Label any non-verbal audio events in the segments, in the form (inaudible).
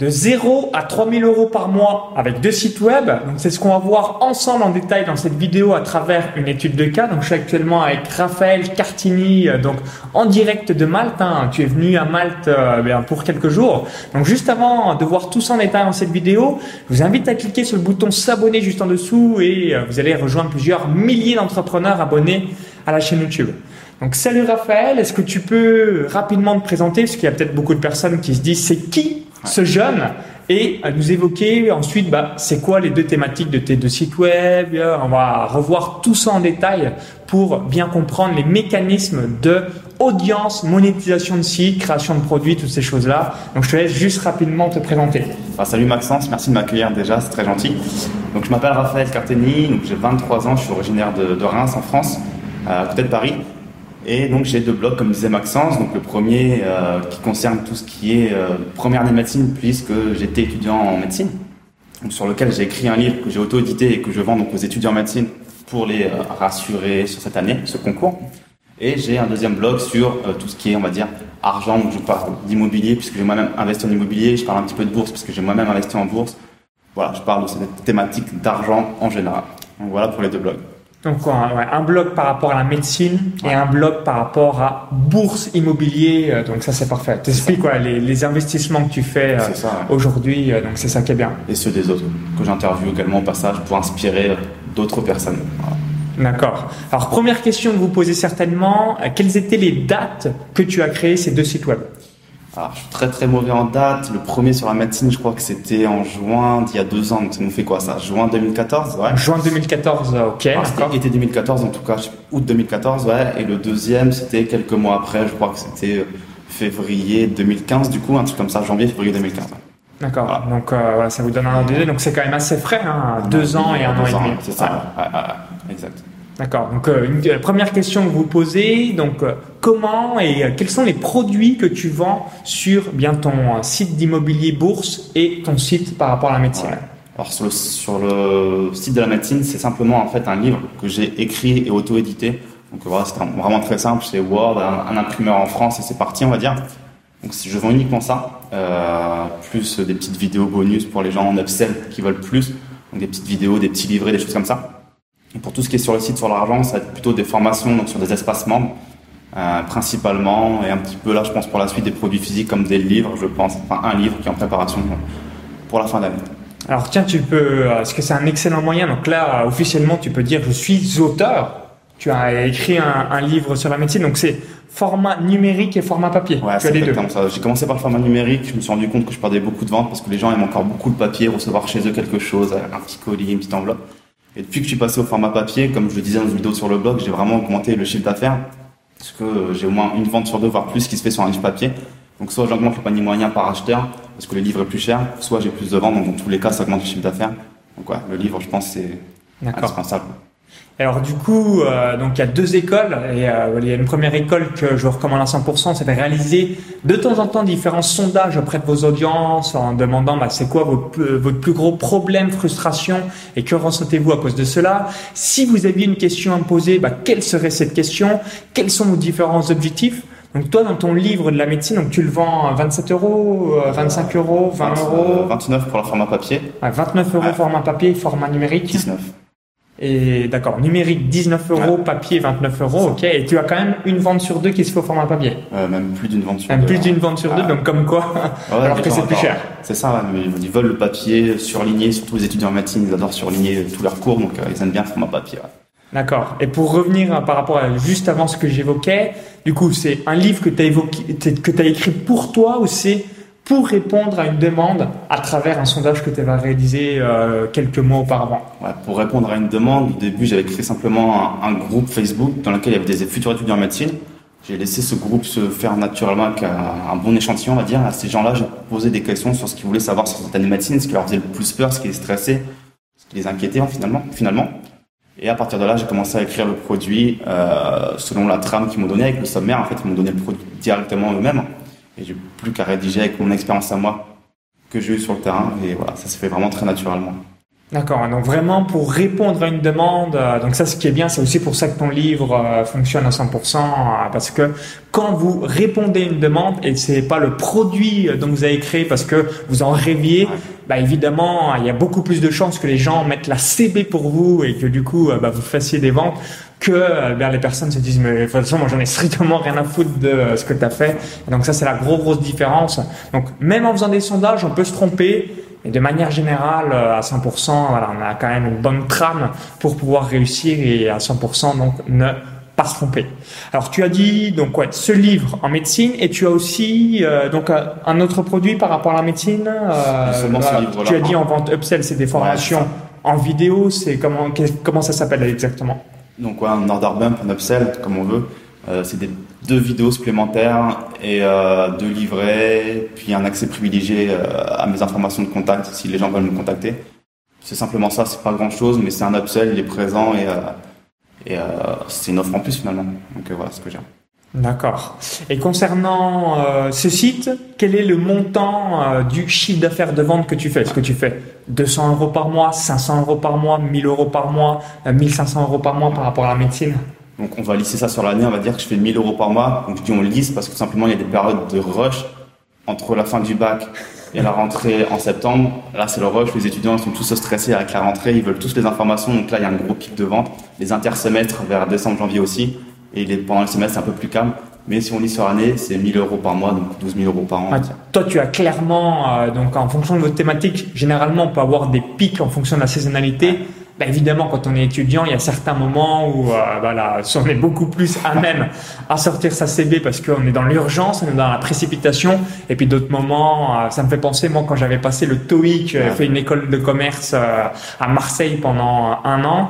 de 0 à 3000 euros par mois avec deux sites web. Donc c'est ce qu'on va voir ensemble en détail dans cette vidéo à travers une étude de cas. Donc je suis actuellement avec Raphaël Cartini, euh, donc en direct de Malte. Hein. Tu es venu à Malte euh, pour quelques jours. Donc juste avant de voir tout ça en détail dans cette vidéo, je vous invite à cliquer sur le bouton s'abonner juste en dessous et euh, vous allez rejoindre plusieurs milliers d'entrepreneurs abonnés à la chaîne YouTube. Donc salut Raphaël, est-ce que tu peux rapidement te présenter? Parce qu'il y a peut-être beaucoup de personnes qui se disent c'est qui ce jeune et à nous évoquer ensuite bah, c'est quoi les deux thématiques de tes deux sites web. On va revoir tout ça en détail pour bien comprendre les mécanismes de audience, monétisation de sites, création de produits, toutes ces choses-là. Donc je te laisse juste rapidement te présenter. Ah, salut Maxence, merci de m'accueillir déjà, c'est très gentil. Donc je m'appelle Raphaël Carteni, j'ai 23 ans, je suis originaire de, de Reims en France, à côté de Paris. Et donc j'ai deux blogs, comme disait Maxence. Donc le premier euh, qui concerne tout ce qui est euh, première année de médecine, puisque j'étais étudiant en médecine, donc, sur lequel j'ai écrit un livre que j'ai auto-édité et que je vends donc aux étudiants en médecine pour les euh, rassurer sur cette année, ce concours. Et j'ai un deuxième blog sur euh, tout ce qui est, on va dire, argent. Donc je parle d'immobilier puisque j'ai moi-même investi en immobilier. Je parle un petit peu de bourse puisque j'ai moi-même investi en bourse. Voilà, je parle de cette thématique d'argent en général. Donc voilà pour les deux blogs. Donc ouais, un blog par rapport à la médecine et un blog par rapport à bourse immobilier. euh, Donc ça c'est parfait. T'expliques quoi les, les investissements que tu fais euh, ouais. aujourd'hui. euh, Donc c'est ça qui est bien. Et ceux des autres que j'interviewe également au passage pour inspirer d'autres personnes. Voilà. D'accord. Alors première question que vous posez certainement, quelles étaient les dates que tu as créé ces deux sites web? Alors, je suis très très mauvais en date. Le premier sur la médecine, je crois que c'était en juin d'il y a deux ans. Donc, ça nous fait quoi ça? Juin 2014, ouais. Juin 2014, euh, ok. C'était été 2014 en tout cas, août 2014, ouais. Et le deuxième, c'était quelques mois après, je crois que c'était euh, février 2015, du coup, un truc comme ça, janvier, février 2015. ouais. D'accord. Voilà. Donc euh, voilà, ça vous donne un ordre d'idée. Donc c'est quand même assez frais, hein, deux ans et un an et demi. C'est ça, ouais, ouais, ouais, exact. D'accord. Donc euh, euh, première question que vous posez, donc euh, comment et euh, quels sont les produits que tu vends sur bien ton site d'immobilier bourse et ton site par rapport à la médecine? Alors sur le, site de la médecine, c'est simplement en fait un livre que j'ai écrit et auto-édité. Donc voilà, c'est vraiment très simple, c'est Word, un, imprimeur en France et c'est parti, on va dire. Donc je vends uniquement ça, plus des petites vidéos bonus pour les gens en upsell qui veulent plus, donc des petites vidéos, des petits livrets, des choses comme ça. Et pour tout ce qui est sur le site sur l'argent, ça va être plutôt des formations donc sur des espaces membres, euh, principalement, et un petit peu là, je pense pour la suite des produits physiques comme des livres, je pense, enfin un livre qui est en préparation pour la fin d'année. Alors tiens, tu peux, euh, est-ce que c'est un excellent moyen? Donc là, euh, officiellement, tu peux dire je suis auteur. Tu as écrit un, un livre sur la médecine, donc c'est format numérique et format papier. Ouais, tu as c'est les deux. J'ai commencé par le format numérique, je me suis rendu compte que je perdais beaucoup de ventes parce que les gens aiment encore beaucoup le papier, recevoir chez eux quelque chose, un petit colis, une petite enveloppe. Et depuis que je suis passé au format papier, comme je le disais dans une vidéo sur le blog, j'ai vraiment augmenté le chiffre d'affaires parce que j'ai au moins une vente sur deux, voire plus, qui se fait sur un livre papier. Donc soit j'augmente le panier moyen par acheteur parce que le livre est plus cher, soit j'ai plus de ventes, donc dans tous les cas ça augmente le chiffre d'affaires. Donc ouais, le livre je pense c'est indispensable. Alors du coup, euh, donc il y a deux écoles et euh, il y a une première école que je vous recommande à 100%, c'est de réaliser de temps en temps différents sondages auprès de vos audiences en demandant bah, c'est quoi votre, plus- votre plus gros problème, frustration et que ressentez-vous à cause de cela. Si vous aviez une question à me poser, bah, quelle serait cette question? Quels sont vos différents objectifs? Donc toi, dans ton livre de la médecine, donc tu le vends à 27 euros, euh, 25 euros, 20 euros, 29 pour le format papier, à 29 euros Ouais. format papier, format numérique. 19. Et d'accord, numérique 19 euros, papier 29 euros, ok. Et tu as quand même une vente sur deux qui se fait au format papier. Euh, même plus d'une vente sur Même deux. plus d'une vente sur deux, Ah. donc comme quoi, Ouais, (laughs) alors que c'est plus cher. C'est ça, ouais, mais ils veulent le papier surligné, surtout les étudiants en médecine, ils adorent surligner tous leurs cours, donc euh, ils aiment bien le format papier. ouais. D'accord. Et pour revenir par rapport à juste avant ce que j'évoquais, du coup, c'est un livre que tu as évoqué, que tu as écrit pour toi ou c'est pour répondre à une demande à travers un sondage que tu avais réalisé euh, quelques mois auparavant. Ouais, pour répondre à une demande, au début j'avais créé simplement un, groupe Facebook dans lequel il y avait des futurs étudiants en médecine. J'ai laissé ce groupe se faire naturellement avec un, bon échantillon, on va dire. À ces gens-là, j'ai posé des questions sur ce qu'ils voulaient savoir sur cette année de médecine, ce qui leur faisait le plus peur, ce qui les stressait, ce qui les inquiétait finalement. finalement. Et à partir de là, j'ai commencé à écrire le produit euh, selon la trame qu'ils m'ont donné avec le sommaire. En fait, ils m'ont donné le produit directement eux-mêmes. Et j'ai plus qu'à rédiger avec mon expérience à moi que j'ai eu sur le terrain. Et voilà, ça s'est fait vraiment très naturellement. D'accord. Donc vraiment pour répondre à une demande. euh, donc ça, ce qui est bien, c'est aussi pour ça que ton livre euh, fonctionne à 100%, euh, parce que quand vous répondez à une demande et c'est pas le produit dont vous avez créé parce que vous en rêviez. Bah évidemment, il y a beaucoup plus de chances que les gens mettent la CB pour vous et que du coup, euh, bah, vous fassiez des ventes que euh, ben, les personnes se disent mais de toute façon moi j'en ai strictement rien à foutre de euh, ce que tu as fait. Et donc ça c'est la grosse grosse différence. Donc même en faisant des sondages on peut se tromper. Et de manière générale à 100% voilà on a quand même une bonne trame pour pouvoir réussir et à 100% donc ne pas se tromper. Alors tu as dit donc ouais ce livre en médecine et tu as aussi euh, donc euh, un autre produit par rapport à la médecine. euh, Seulement ce voilà. livre-là. Tu as dit en vente upsell c'est des formations en vidéo c'est comment comment ça s'appelle exactement? Donc ouais, un order bump, un upsell, comme on veut. Euh, c'est des deux vidéos supplémentaires et deux livrets, puis un accès privilégié à mes informations de contact si les gens veulent me contacter. C'est simplement ça, c'est pas grand chose, mais c'est un upsell, il est présent et, et euh, c'est une offre en plus finalement. Donc euh, voilà ce que j'ai. D'accord. Et concernant euh, ce site, quel est le montant euh, du chiffre d'affaires de vente que tu fais? Est-ce que tu fais 200 euros par mois, 500 euros par mois, 1000 euros par mois, euh, 1500 euros par mois par rapport à la médecine? Donc on va lisser ça sur l'année, on va dire que je fais 1000 euros par mois. Donc je dis on lisse parce que tout simplement il y a des périodes de rush entre la fin du bac et la rentrée en septembre. Là c'est le rush, les étudiants ils sont tous stressés avec la rentrée, ils veulent tous les informations. Donc là il y a un gros pic de vente. Les intersemestres vers décembre, janvier aussi. Et les, pendant le semestre c'est un peu plus calme. Mais si on lit sur l'année, c'est 1000 euros par mois, donc 12 000 euros par an. Ouais, Toi, tu as clairement, euh, donc en fonction de votre thématique, généralement, on peut avoir des pics en fonction de la saisonnalité. Bah, évidemment, quand on est étudiant, il y a certains moments où euh, voilà, on est beaucoup plus à même à sortir sa CB parce qu'on est dans l'urgence, on est dans la précipitation. Et puis d'autres moments, euh, ça me fait penser, moi, quand j'avais passé le TOEIC, j'avais Ouais. fait une école de commerce euh, à Marseille pendant un an.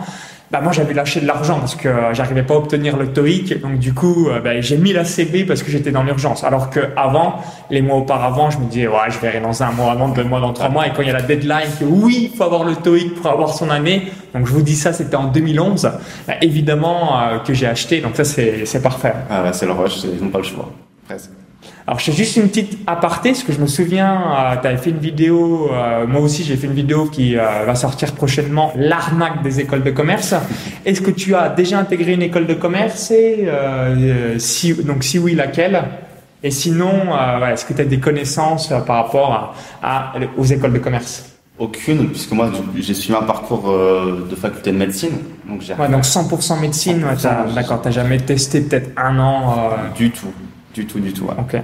Bah moi j'avais lâché de l'argent parce que euh, j'arrivais pas à obtenir le TOEIC. Donc du coup bah, j'ai mis la CB parce que j'étais dans l'urgence. Alors que avant les mois auparavant je me disais ouais je verrai dans un mois dans deux mois dans trois mois. Et quand il y a la deadline oui il faut avoir le TOEIC pour avoir son année. Donc je vous dis ça c'était en 2011 bah, évidemment euh, que j'ai acheté. Donc ça c'est parfait. Ah ouais, c'est le rush, ils n'ont pas le choix. Presque. Alors je fais juste une petite aparté parce que je me souviens, tu avais fait une vidéo, euh, moi aussi j'ai fait une vidéo qui euh, va sortir prochainement, l'arnaque des écoles de commerce. Est-ce que tu as déjà intégré une école de commerce et euh, si, donc si oui laquelle? Et sinon, euh, voilà, est-ce que tu as des connaissances euh, par rapport à, à- aux écoles de commerce? Aucune, puisque moi j'ai- suivi un parcours euh, de faculté de médecine. Donc j'ai Ouais, donc 100% médecine, ouais, t'as- 100%, d'accord, t'as jamais testé peut-être un an. euh, du tout. Du tout, du tout. ouais. ok.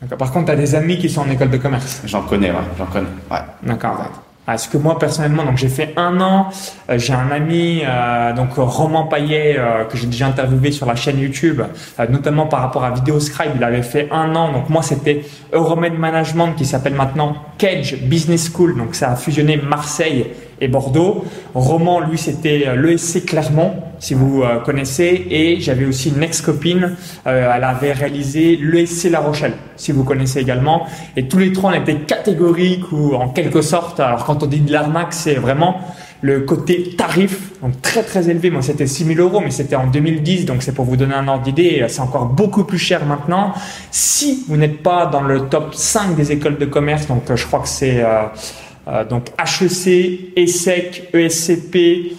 D'accord. Par contre, tu as des amis qui sont en école de commerce. J'en connais, ouais, j'en connais. Ouais. D'accord. Exact. Ah, que moi personnellement, donc j'ai fait un an, euh, j'ai un ami, euh, donc Roman Paillet, euh, que j'ai déjà interviewé sur la chaîne YouTube, euh, notamment par rapport à Videoscribe, il avait fait un an. Donc moi c'était Euromed Management qui s'appelle maintenant Cage Business School, donc ça a fusionné Marseille et Bordeaux. Roman, lui, c'était euh, l'ESC Clermont, si vous euh, connaissez, et j'avais aussi une ex-copine, euh, elle avait réalisé l'ESC La Rochelle, si vous connaissez également. Et tous les trois, on était catégoriques ou en quelque sorte, alors quand on dit de l'arnaque, c'est vraiment le côté tarif, donc très très élevé. Moi, c'était 6 000 euros, mais c'était en 2010, donc c'est pour vous donner un ordre d'idée. C'est encore beaucoup plus cher maintenant. Si vous n'êtes pas dans le top 5 des écoles de commerce, donc je crois que c'est euh, donc HEC, ESSEC, ESCP,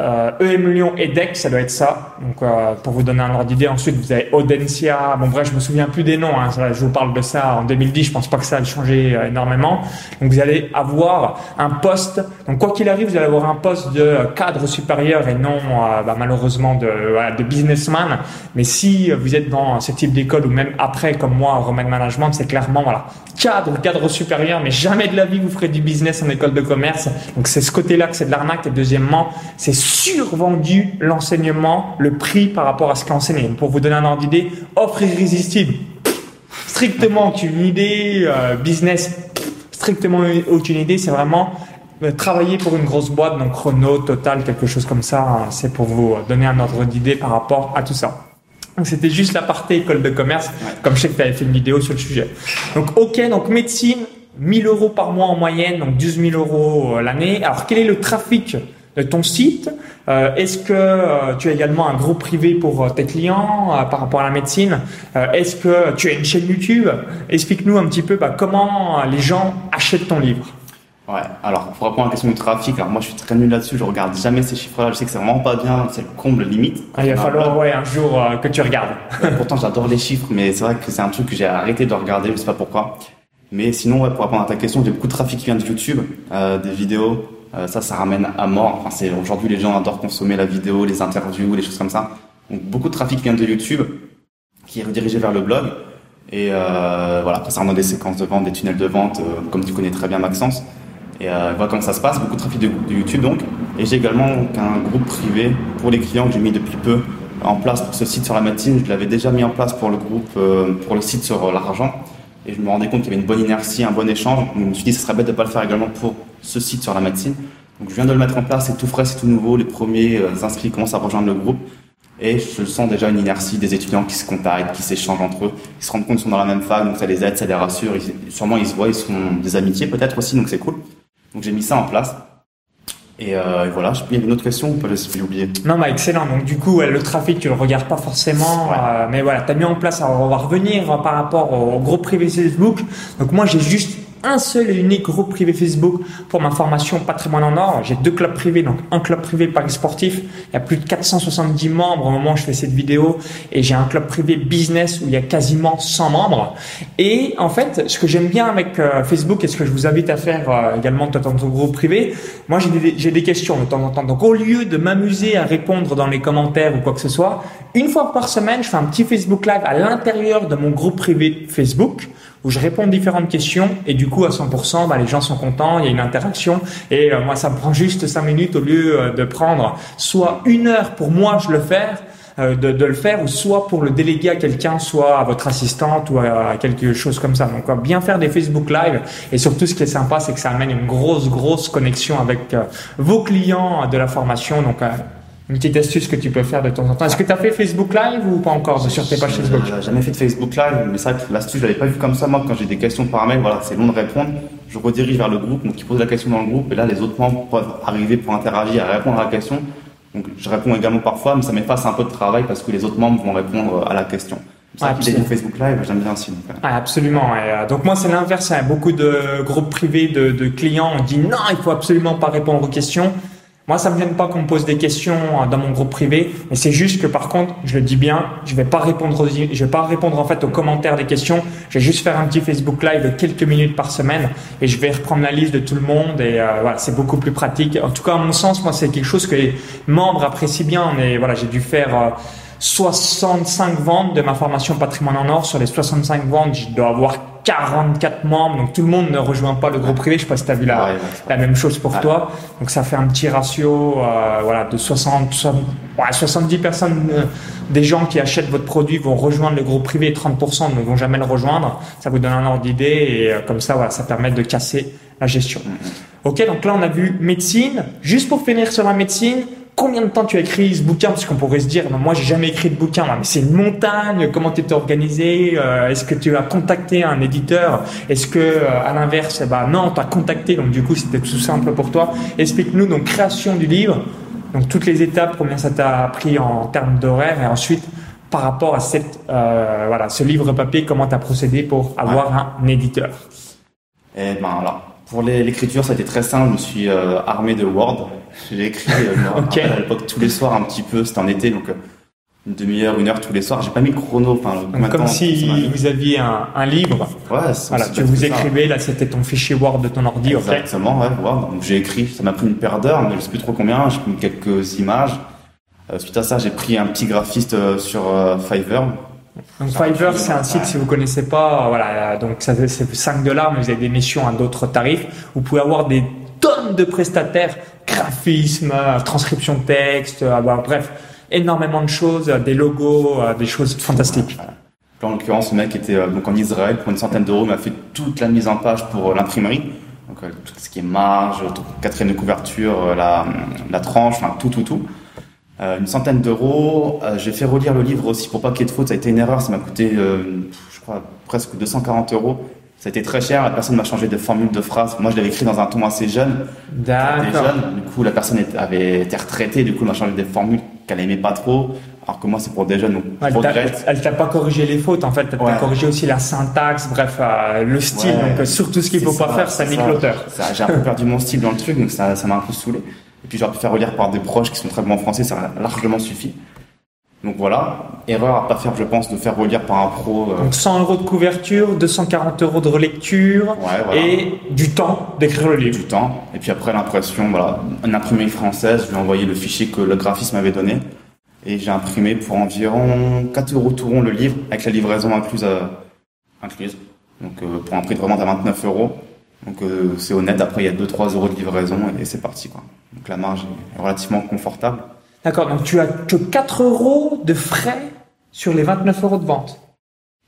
euh, EM Lyon et DEC, ça doit être ça. Donc, euh, pour vous donner un ordre d'idée, ensuite vous avez Audencia. Bon, bref, je me souviens plus des noms. Hein. Je vous parle de ça en 2010. Je pense pas que ça a changé euh, énormément. Donc, vous allez avoir un poste. Donc, quoi qu'il arrive, vous allez avoir un poste de cadre supérieur et non, bah, malheureusement, de businessman. Mais si vous êtes dans ce type d'école ou même après, comme moi, Roman Management, c'est clairement voilà cadre, cadre supérieur. Mais jamais de la vie vous ferez du business en école de commerce. Donc, c'est ce côté-là que c'est de l'arnaque. Et deuxièmement, c'est survendu l'enseignement, le prix par rapport à ce qu'est enseigné. Pour vous donner un ordre d'idée, offre irrésistible. Strictement aucune idée, euh, business, strictement aucune idée, c'est vraiment euh, travailler pour une grosse boîte, donc Renault, Total, quelque chose comme ça, hein. c'est pour vous donner un ordre d'idée par rapport à tout ça. Donc c'était juste la partie école de commerce, comme je sais que tu avais fait une vidéo sur le sujet. Donc ok, donc médecine, 1000 euros par mois en moyenne, donc 12 000 euros euh, l'année. Alors quel est le trafic de ton site Euh, Est-ce que euh, tu as également un groupe privé pour euh, tes clients par rapport à la médecine? Est-ce que tu as une chaîne YouTube? Explique-nous un petit peu bah, comment les gens achètent ton livre. Ouais, alors pour répondre à la question du trafic, alors moi je suis très nul là-dessus, je regarde jamais ces chiffres-là, je sais que c'est vraiment pas bien, c'est le comble limite. Ah, il va falloir ouais, un jour que tu regardes. pourtant j'adore les chiffres, mais c'est vrai que c'est un truc que j'ai arrêté de regarder, je sais pas pourquoi. Mais sinon, ouais, pour répondre à ta question, j'ai beaucoup de trafic qui vient de YouTube, euh, des vidéos, euh, ça, ça ramène à mort. Enfin, c'est aujourd'hui les gens adorent consommer la vidéo, les interviews, les choses comme ça. Donc beaucoup de trafic vient de YouTube, qui est redirigé vers le blog. Et euh, voilà, concernant des séquences de vente, des tunnels de vente, euh, comme tu connais très bien Maxence. Et voilà comment ça se passe, beaucoup de trafic de, YouTube donc. Et j'ai également un groupe privé pour les clients que j'ai mis depuis peu en place pour ce site sur la médecine. Je l'avais déjà mis en place pour le groupe, pour le site sur l'argent. Et je me rendais compte qu'il y avait une bonne inertie, un bon échange. Donc je me suis dit, ce serait bête de ne pas le faire également pour ce site sur la médecine. Donc je viens de le mettre en place, c'est tout frais, c'est tout nouveau. Les premiers euh, inscrits commencent à rejoindre le groupe. Et je sens déjà une inertie des étudiants qui se contactent, qui s'échangent entre eux, qui se rendent compte qu'ils sont dans la même fac, donc ça les aide, ça les rassure. sûrement ils se voient, ils sont des amitiés peut-être aussi, donc c'est cool. Donc j'ai mis ça en place. Et, euh, voilà, il y avait une autre question ou pas J'ai oublié? Non, bah excellent. Donc du coup, le trafic, tu le regardes pas forcément, euh, mais voilà, tu as mis en place. Alors, on va revenir par rapport au groupe privé Facebook. Donc moi, j'ai juste un seul et unique groupe privé Facebook pour ma formation patrimoine en or. J'ai deux clubs privés, donc un club privé Paris Sportif. Il y a plus de 470 membres au moment où je fais cette vidéo et j'ai un club privé business où il y a quasiment 100 membres. Et en fait, ce que j'aime bien avec euh, Facebook et ce que je vous invite à faire euh, également dans ton groupe privé, moi j'ai des, j'ai des questions de temps en temps. Donc au lieu de m'amuser à répondre dans les commentaires ou quoi que ce soit, une fois par semaine, je fais un petit Facebook Live à l'intérieur de mon groupe privé Facebook où je réponds différentes questions et du coup à 100%, bah, les gens sont contents, il y a une interaction et euh, moi ça me prend juste 5 minutes au lieu euh, de prendre soit une heure pour moi je le faire. Euh, de, de, le faire ou soit pour le déléguer à quelqu'un, soit à votre assistante ou à, quelque chose comme ça. Donc bien faire des Facebook Live et surtout ce qui est sympa c'est que ça amène une grosse grosse connexion avec vos clients de la formation. Donc une petite astuce que tu peux faire de temps en temps. Est-ce que tu as fait Facebook Live ou pas encore sur tes pages Facebook? J'ai jamais fait de Facebook Live, mais c'est vrai que l'astuce, je l'avais pas vu comme ça. Moi, quand j'ai des questions par mail, voilà, c'est long de répondre. Je redirige vers le groupe, donc ils posent la question dans le groupe, et là, les autres membres peuvent arriver pour interagir et répondre à la question. Donc, je réponds également parfois, mais ça m'efface un peu de travail parce que les autres membres vont répondre à la question. C'est ouais, Facebook Live, j'aime bien aussi. Donc, absolument. Et, euh, donc moi, c'est l'inverse. Hein. Beaucoup de groupes privés de, de clients ont dit non, il faut absolument pas répondre aux questions. Moi, ça me gêne pas qu'on me pose des questions euh, dans mon groupe privé, mais c'est juste que par contre, je le dis bien, je vais pas répondre, aux, je vais pas répondre en fait aux commentaires des questions. Je vais juste faire un petit Facebook Live de quelques minutes par semaine et je vais reprendre la liste de tout le monde et euh, voilà, c'est beaucoup plus pratique. En tout cas, à mon sens, moi, c'est quelque chose que les membres apprécient bien. Mais voilà, j'ai dû faire euh, 65 ventes de ma formation patrimoine en or. Sur les 65 ventes, je dois avoir 44 membres. Donc tout le monde ne rejoint pas le groupe privé. Je sais pas si tu as vu la, la même chose pour toi. Donc ça fait un petit ratio euh, voilà, de 60, 70 personnes euh, des gens qui achètent votre produit vont rejoindre le groupe privé et 30% ne vont jamais le rejoindre. Ça vous donne un ordre d'idée et euh, comme ça, voilà, ça permet de casser la gestion. Mm-hmm. Ok, donc là on a vu médecine. Juste pour finir sur la médecine, combien de temps tu as écrit ce bouquin Parce qu'on pourrait se dire, non, moi j'ai jamais écrit de bouquin, mais c'est une montagne, comment tu t'es organisé euh, Est-ce que tu as contacté un éditeur Est-ce que euh, à l'inverse, ben, non, tu as contacté, donc du coup c'était tout simple pour toi. Explique-nous donc création du livre, donc toutes les étapes, combien ça t'a pris en termes d'horaire, et ensuite par rapport à cette, euh, voilà, ce livre papier, comment tu as procédé pour avoir un éditeur? Eh ben alors, pour l'écriture, ça a été très simple. Je me suis armé de Word. J'ai écrit euh, (laughs) à l'époque tous les soirs un petit peu, c'était en été, donc euh, une demi-heure, une heure tous les soirs. J'ai pas mis le chrono. Enfin, comme si vous aviez un, un livre. Ouais, voilà, tu vous écrivais, là c'était ton fichier Word de ton ordi. Exactement, ouais, Word. Donc j'ai écrit, ça m'a pris une paire d'heures, je sais plus trop combien. J'ai pris quelques images. Euh, suite à ça, j'ai pris un petit graphiste euh, sur Fiverr. Donc Fiverr, c'est un site, si vous connaissez pas, voilà, donc c'est 5 dollars, mais vous avez des missions à d'autres tarifs. Vous pouvez avoir des tonnes de prestataires graphisme, transcription de texte, euh, bref, énormément de choses, euh, des logos, euh, des choses fantastiques. en l'occurrence, le mec était donc en Israël pour une centaine d'euros, m'a fait toute la mise en page pour l'imprimerie. Donc tout ce qui est marge, quatrième de couverture, la, tranche, tout, tout, tout. une centaine d'euros. j'ai fait relire le livre aussi pour pas qu'il y ait de faute. Ça a été une erreur. Ça m'a coûté, je crois, presque 240 euros. Ça a été très cher. La personne m'a changé de formule de phrase. Moi, je l'avais écrit dans un ton assez jeune. D'accord. Du coup, la personne avait été retraitée. Du coup, elle m'a changé des formules qu'elle aimait pas trop. Alors que moi, c'est pour des jeunes, donc elle t'a- pas corrigé les fautes, en fait, elle t'a Ouais. corrigé aussi la syntaxe, bref, euh, le style. Ouais, donc, euh, surtout ce qu'il c'est faut pas faire, ça nique l'auteur. J'ai un peu perdu mon style dans le truc, donc ça ça m'a un peu saoulé. Et puis j'aurais pu faire relire par des proches qui sont très bons en français, ça a largement suffi. Donc voilà, erreur à pas faire, je pense, de faire relire par un pro. euh, Donc, 100 euros de couverture, 240 euros de relecture ouais, voilà. et du temps d'écrire le livre. du temps. Et puis après l'impression, voilà, une imprimerie française, je lui ai envoyé le fichier que le graphiste m'avait donné. Et j'ai imprimé pour environ 4 euros tout rond le livre, avec la livraison incluse. euh, incluse. Donc euh, pour un prix de revente à 29 euros. Donc euh, c'est honnête, après il y a 2-3 euros de livraison et c'est parti. Quoi. Donc la marge est relativement confortable. D'accord, donc tu as que 4 euros de frais sur les 29 euros de vente.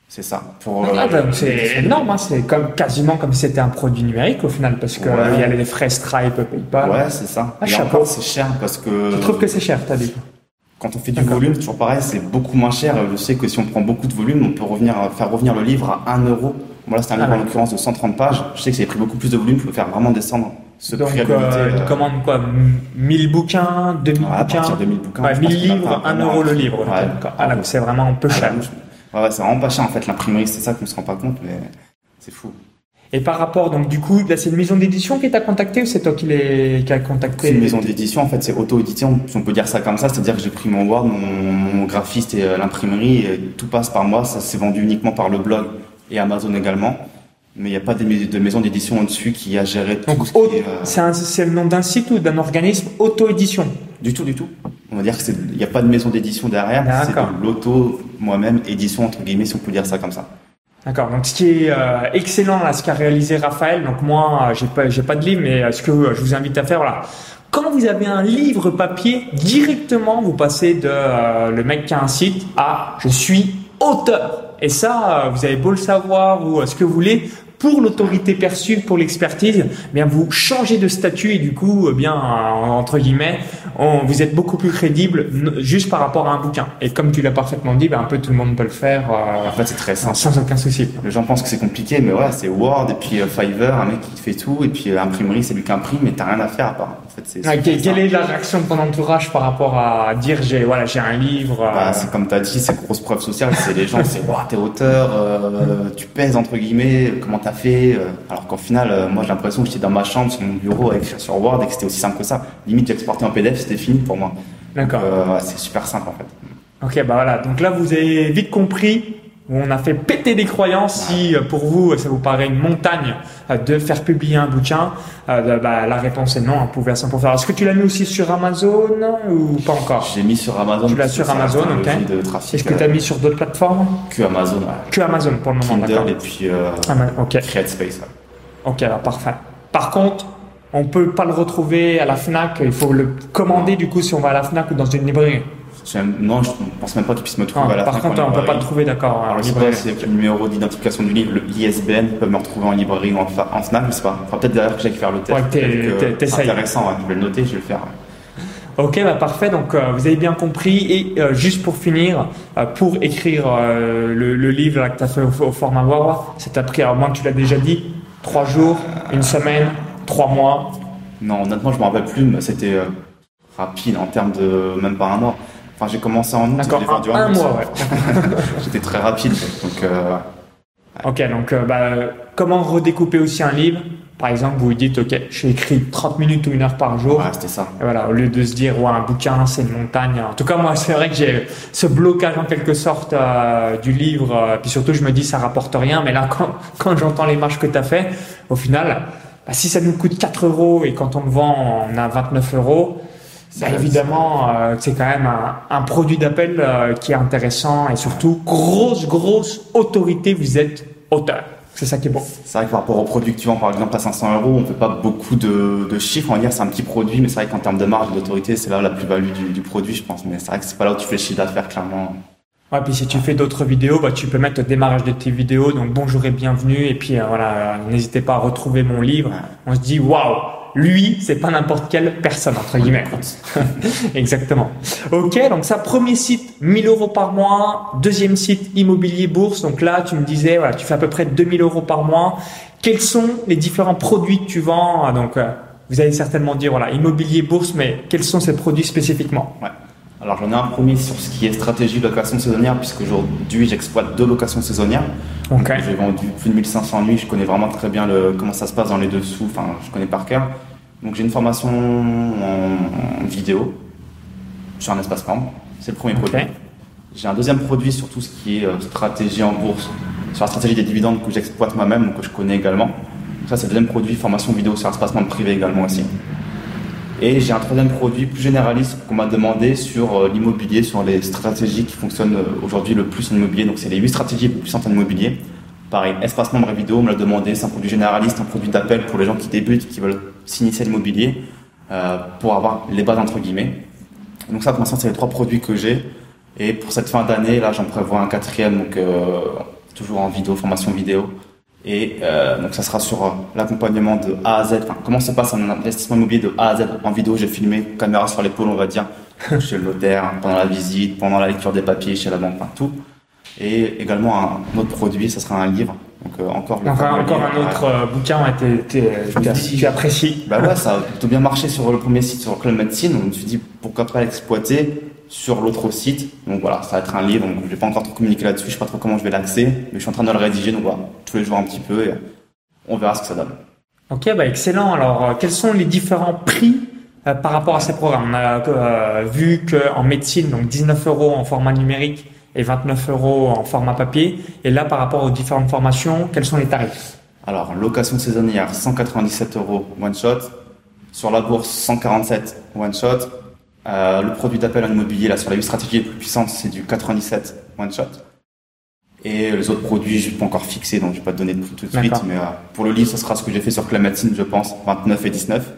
C'est ça. Pour, Ah, euh, c'est énorme, hein, c'est comme, quasiment comme si c'était un produit numérique au final, parce que Ouais. y a les frais Stripe, PayPal. Ouais, c'est ça. Ah, chapeau. c'est cher parce que Je trouve que c'est cher, t'as dit. quand on fait du volume, c'est toujours pareil, c'est beaucoup moins cher. Je sais que si on prend beaucoup de volume, on peut revenir, faire revenir le livre à 1 euro. Voilà, c'est un Ah livre en ouais. l'occurrence de 130 pages. Je sais que j'ai pris beaucoup plus de volume, je peux faire vraiment descendre ce Donc, à euh, euh, tu commandes quoi 1000 bouquins, 2000 ouais, à bouquins partir de 1000 bouquins. Ouais, je 1000 pense que même livres, pas 1 vraiment. euro le livre. Ouais. Ah, c'est vraiment un peu Ah, cher. Ouais, c'est vraiment pas cher en fait. L'imprimerie, c'est ça qu'on se rend pas compte, mais c'est fou. Et par rapport, donc du coup, là c'est une maison d'édition qui t'a contacté ou c'est toi qui, l'ai- qui a contacté? C'est une maison d'édition, en fait, c'est auto-édité, on, si on peut dire ça comme ça, c'est-à-dire que j'ai pris mon Word, mon, mon graphiste et euh, l'imprimerie, et tout passe par moi, ça s'est vendu uniquement par le blog et Amazon également, mais il n'y a pas de, mais- de maison d'édition au-dessus qui a géré tout Donc ce qui au- est, euh, c'est un- c'est le nom d'un site ou d'un organisme auto-édition Du tout, du tout. On va dire qu'il n'y a pas de maison d'édition derrière, c'est de l'auto, moi-même, édition, entre guillemets, si on peut dire ça comme ça. D'accord. Donc, ce qui est euh, excellent là, ce qu'a réalisé Raphaël. Donc moi, euh, j'ai pas, j'ai pas de livre, mais euh, ce que euh, je vous invite à faire, voilà. Quand vous avez un livre papier, directement, vous passez de euh, le mec qui a un site à je suis auteur. Et ça, euh, vous avez beau le savoir ou euh, ce que vous voulez. Pour l'autorité perçue, pour l'expertise, eh bien vous changez de statut et du coup, eh bien entre guillemets, on- vous êtes beaucoup plus crédible juste par rapport à un bouquin. Et comme tu l'as parfaitement dit, ben, un peu tout le monde peut le faire euh, En fait, c'est très simple. sans aucun souci. Les gens pensent que c'est compliqué, mais ouais, c'est Word, et puis euh, Fiverr, un mec qui fait tout, et puis euh, imprimerie, c'est lui qui imprime, mais t'as rien à faire à part. En fait, c'est Ouais, super quelle, simple. est la réaction de ton entourage par rapport à dire j'ai voilà j'ai un livre Bah, c'est comme t'as dit, c'est grosse preuve sociale. C'est les gens, c'est (laughs) wow, t'es auteur, tu pèses entre guillemets, comment t'as fait. euh, alors qu'au final, euh, moi j'ai l'impression que j'étais dans ma chambre, sur mon bureau, à écrire sur Word et que c'était aussi simple que ça. Limite, j'exportais en PDF, c'était fini pour moi. D'accord. Euh, c'est super simple en fait. Ok bah voilà donc là vous avez vite compris où on a fait péter des croyances. Si euh, pour vous ça vous paraît une montagne euh, de faire publier un bouquin, euh, bah, la réponse est non. On pouvait à 100% faire. Est-ce que tu l'as mis aussi sur Amazon ou pas encore? J'ai mis sur Amazon. Tu l'as sur Amazon, ok. levier de trafic. Est-ce que tu as mis sur d'autres plateformes? que Amazon, ouais. Que Amazon pour le moment. D'accord. Kindle et puis euh, Ama- Ok. Create Space. ouais. Ok, alors parfait. Par contre, on peut pas le retrouver à la Fnac. Il faut le commander du coup si on va à la Fnac ou dans une librairie. Non, je pense même pas qu'il puisse me trouver Ah, à la par fin contre, on il peut pas le trouver, d'accord. en Alors, librairie. c'est le numéro d'identification du livre, le ISBN, peut me retrouver en librairie ou en, en Fnac, je sais pas. Enfin, peut-être d'ailleurs que j'ai que faire le test. Ouais, que. C'est intéressant, ouais. je vais le noter, je vais le faire. Ok, bah parfait. Donc, euh, vous avez bien compris. Et euh, juste pour finir, euh, pour écrire le, le livre là, que tu as fait au, au format Wawa, ça t'a pris, alors moi, tu l'as déjà dit, trois jours, une semaine, trois mois. Non, honnêtement, je me rappelle plus, mais c'était rapide en termes de même pas un mois. Enfin, j'ai commencé en août, D'accord, je l'ai vendu en un, août. mois, ouais. (laughs) J'étais très rapide, donc euh, ouais. Ok, donc euh, bah, comment redécouper aussi un livre? Par exemple, vous vous dites, ok, j'ai écrit 30 minutes ou une heure par jour. Ouais, c'était ça. Et voilà, au lieu de se dire, ouais, un bouquin, c'est une montagne. En tout cas, moi, (laughs) c'est vrai que j'ai ce blocage en quelque sorte euh, du livre. euh, puis surtout, je me dis, ça rapporte rien. Mais là, (laughs) quand, quand j'entends les marches que tu as fait, au final, bah, si ça nous coûte 4 euros et quand on le vend, on a 29 euros, bah, évidemment, euh, c'est quand même un, un produit d'appel euh, qui est intéressant et surtout, grosse, grosse autorité, vous êtes auteur. C'est ça qui est bon. C'est vrai que par rapport au produit que tu vends, par exemple, à 500 euros, on fait pas beaucoup de, de chiffres. On va dire c'est un petit produit, mais c'est vrai qu'en termes de marge et d'autorité, c'est là la plus-value du, du produit, je pense. Mais c'est vrai que c'est pas là où tu fais le chiffre d'affaires, clairement. Ouais, puis si tu fais d'autres vidéos, bah, tu peux mettre le démarrage de tes vidéos. Donc bonjour et bienvenue. Et puis euh, voilà, n'hésitez pas à retrouver mon livre. On se dit waouh, lui, c'est pas n'importe quelle personne entre guillemets. (laughs) Exactement. Ok, donc ça, premier site, 1000 euros par mois. Deuxième site, immobilier bourse. Donc là, tu me disais, voilà, tu fais à peu près 2000 euros par mois. Quels sont les différents produits que tu vends? Donc, euh, vous allez certainement dire, voilà, immobilier bourse, mais quels sont ces produits spécifiquement? Ouais. Alors j'en ai un premier sur ce qui est stratégie de location saisonnière, puisque aujourd'hui j'exploite deux locations saisonnières. Ok. J'ai vendu plus de 1500 nuits, je connais vraiment très bien le, comment ça se passe dans les dessous, enfin je connais par cœur. Donc j'ai une formation en, en vidéo sur un espace membre, c'est le premier Ok. produit. J'ai un deuxième produit sur tout ce qui est euh, stratégie en bourse, sur la stratégie des dividendes que j'exploite moi-même, que je connais également. Donc ça c'est le deuxième produit, formation vidéo sur espace membre privé également aussi. Et j'ai un troisième produit plus généraliste qu'on m'a demandé sur euh, l'immobilier, sur les stratégies qui fonctionnent euh, aujourd'hui le plus en immobilier. Donc c'est les 8 stratégies les plus puissantes en immobilier. Pareil, espace membre et vidéo, on me l'a demandé, c'est un produit généraliste, un produit d'appel pour les gens qui débutent, qui veulent s'initier à l'immobilier, euh, pour avoir les bases entre guillemets. Donc ça pour l'instant c'est les trois produits que j'ai. Et pour cette fin d'année, là j'en prévois un quatrième, donc euh, toujours en vidéo, formation vidéo. Et euh, donc ça sera sur euh, l'accompagnement de A à Z. Enfin, comment se passe un investissement immobilier de A à Z? En vidéo J'ai filmé, caméra sur l'épaule, on va dire, (laughs) chez le notaire, pendant la visite, pendant la lecture des papiers, chez la banque, enfin, tout. Et également un autre produit, ça sera un livre. Donc euh, encore le Enfin, encore un autre euh, bouquin ouais, tu apprécies. bah ouais, ça a plutôt bien marché sur le premier site, sur Club Medicine. Je me suis dit, pourquoi pas l'exploiter? Sur l'autre site. Donc voilà, ça va être un livre. Donc je vais pas encore trop communiquer là-dessus. Je sais pas trop comment je vais l'axer. Mais je suis en train de le rédiger. Donc voilà, tous les jours un petit peu et on verra ce que ça donne. Ok, bah excellent. Alors, euh, quels sont les différents prix euh, par rapport à ces programmes? On a euh, vu qu'en médecine, donc 19 euros en format numérique et 29 euros en format papier. Et là, par rapport aux différentes formations, quels sont les tarifs? Alors, location saisonnière, 197 euros one shot. Sur la bourse, 147 one shot. Euh, le produit d'appel en immobilier, là, sur les 8 stratégies les plus puissantes, c'est du 97 one shot. Et les autres produits, je ne vais pas encore fixer, donc je ne vais pas te donner de prix tout de suite. Mais euh, pour le livre, ce sera ce que j'ai fait sur Clamatine, je pense, 29 et 19.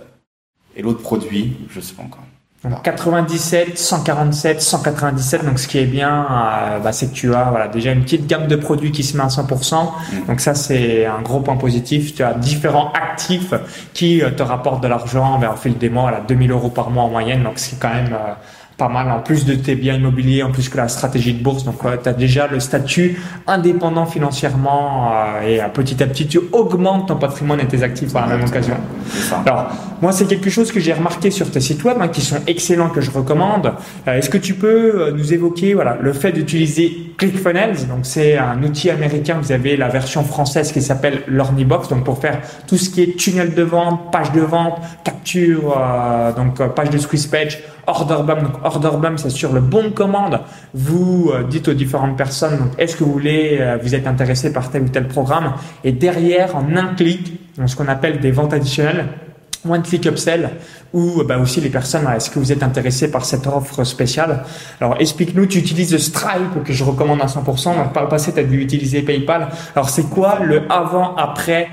Et l'autre produit, je ne sais pas encore. Donc 97, 147, 197. Donc, ce qui est bien, euh, bah, c'est que tu as voilà, déjà une petite gamme de produits qui se met à 100%. Mm. Donc, ça, c'est un gros point positif. Tu as différents actifs qui euh, te rapportent de l'argent ben, au fil des mois, voilà, 2000 euros par mois en moyenne. Donc, c'est quand même euh, pas mal. En plus de tes biens immobiliers, en plus que la stratégie de bourse. Donc, tu as déjà le statut indépendant financièrement euh, et euh, petit à petit, tu augmentes ton patrimoine et tes actifs par la même occasion. Ça. Alors, moi, c'est quelque chose que j'ai remarqué sur tes sites web, hein, qui sont excellents, que je recommande. Euh, Est-ce que tu peux nous évoquer voilà, le fait d'utiliser ClickFunnels? Donc, c'est un outil américain. Vous avez la version française qui s'appelle l'Ornibox, donc pour faire tout ce qui est tunnel de vente, page de vente, capture, euh, donc page de squeeze page, order bump. Donc, order bump, c'est sur le bon de commande. Vous euh, dites aux différentes personnes, est-ce que vous voulez, euh, vous êtes intéressé par tel ou tel programme? Et derrière, en un clic, ce qu'on appelle des ventes additionnelles, One Click Upsell ou bah, aussi les personnes, voilà, est-ce que vous êtes intéressé par cette offre spéciale? Alors explique-nous, tu utilises Stripe que je recommande à 100%, donc par le passé tu as dû utiliser PayPal. Alors c'est quoi le avant-après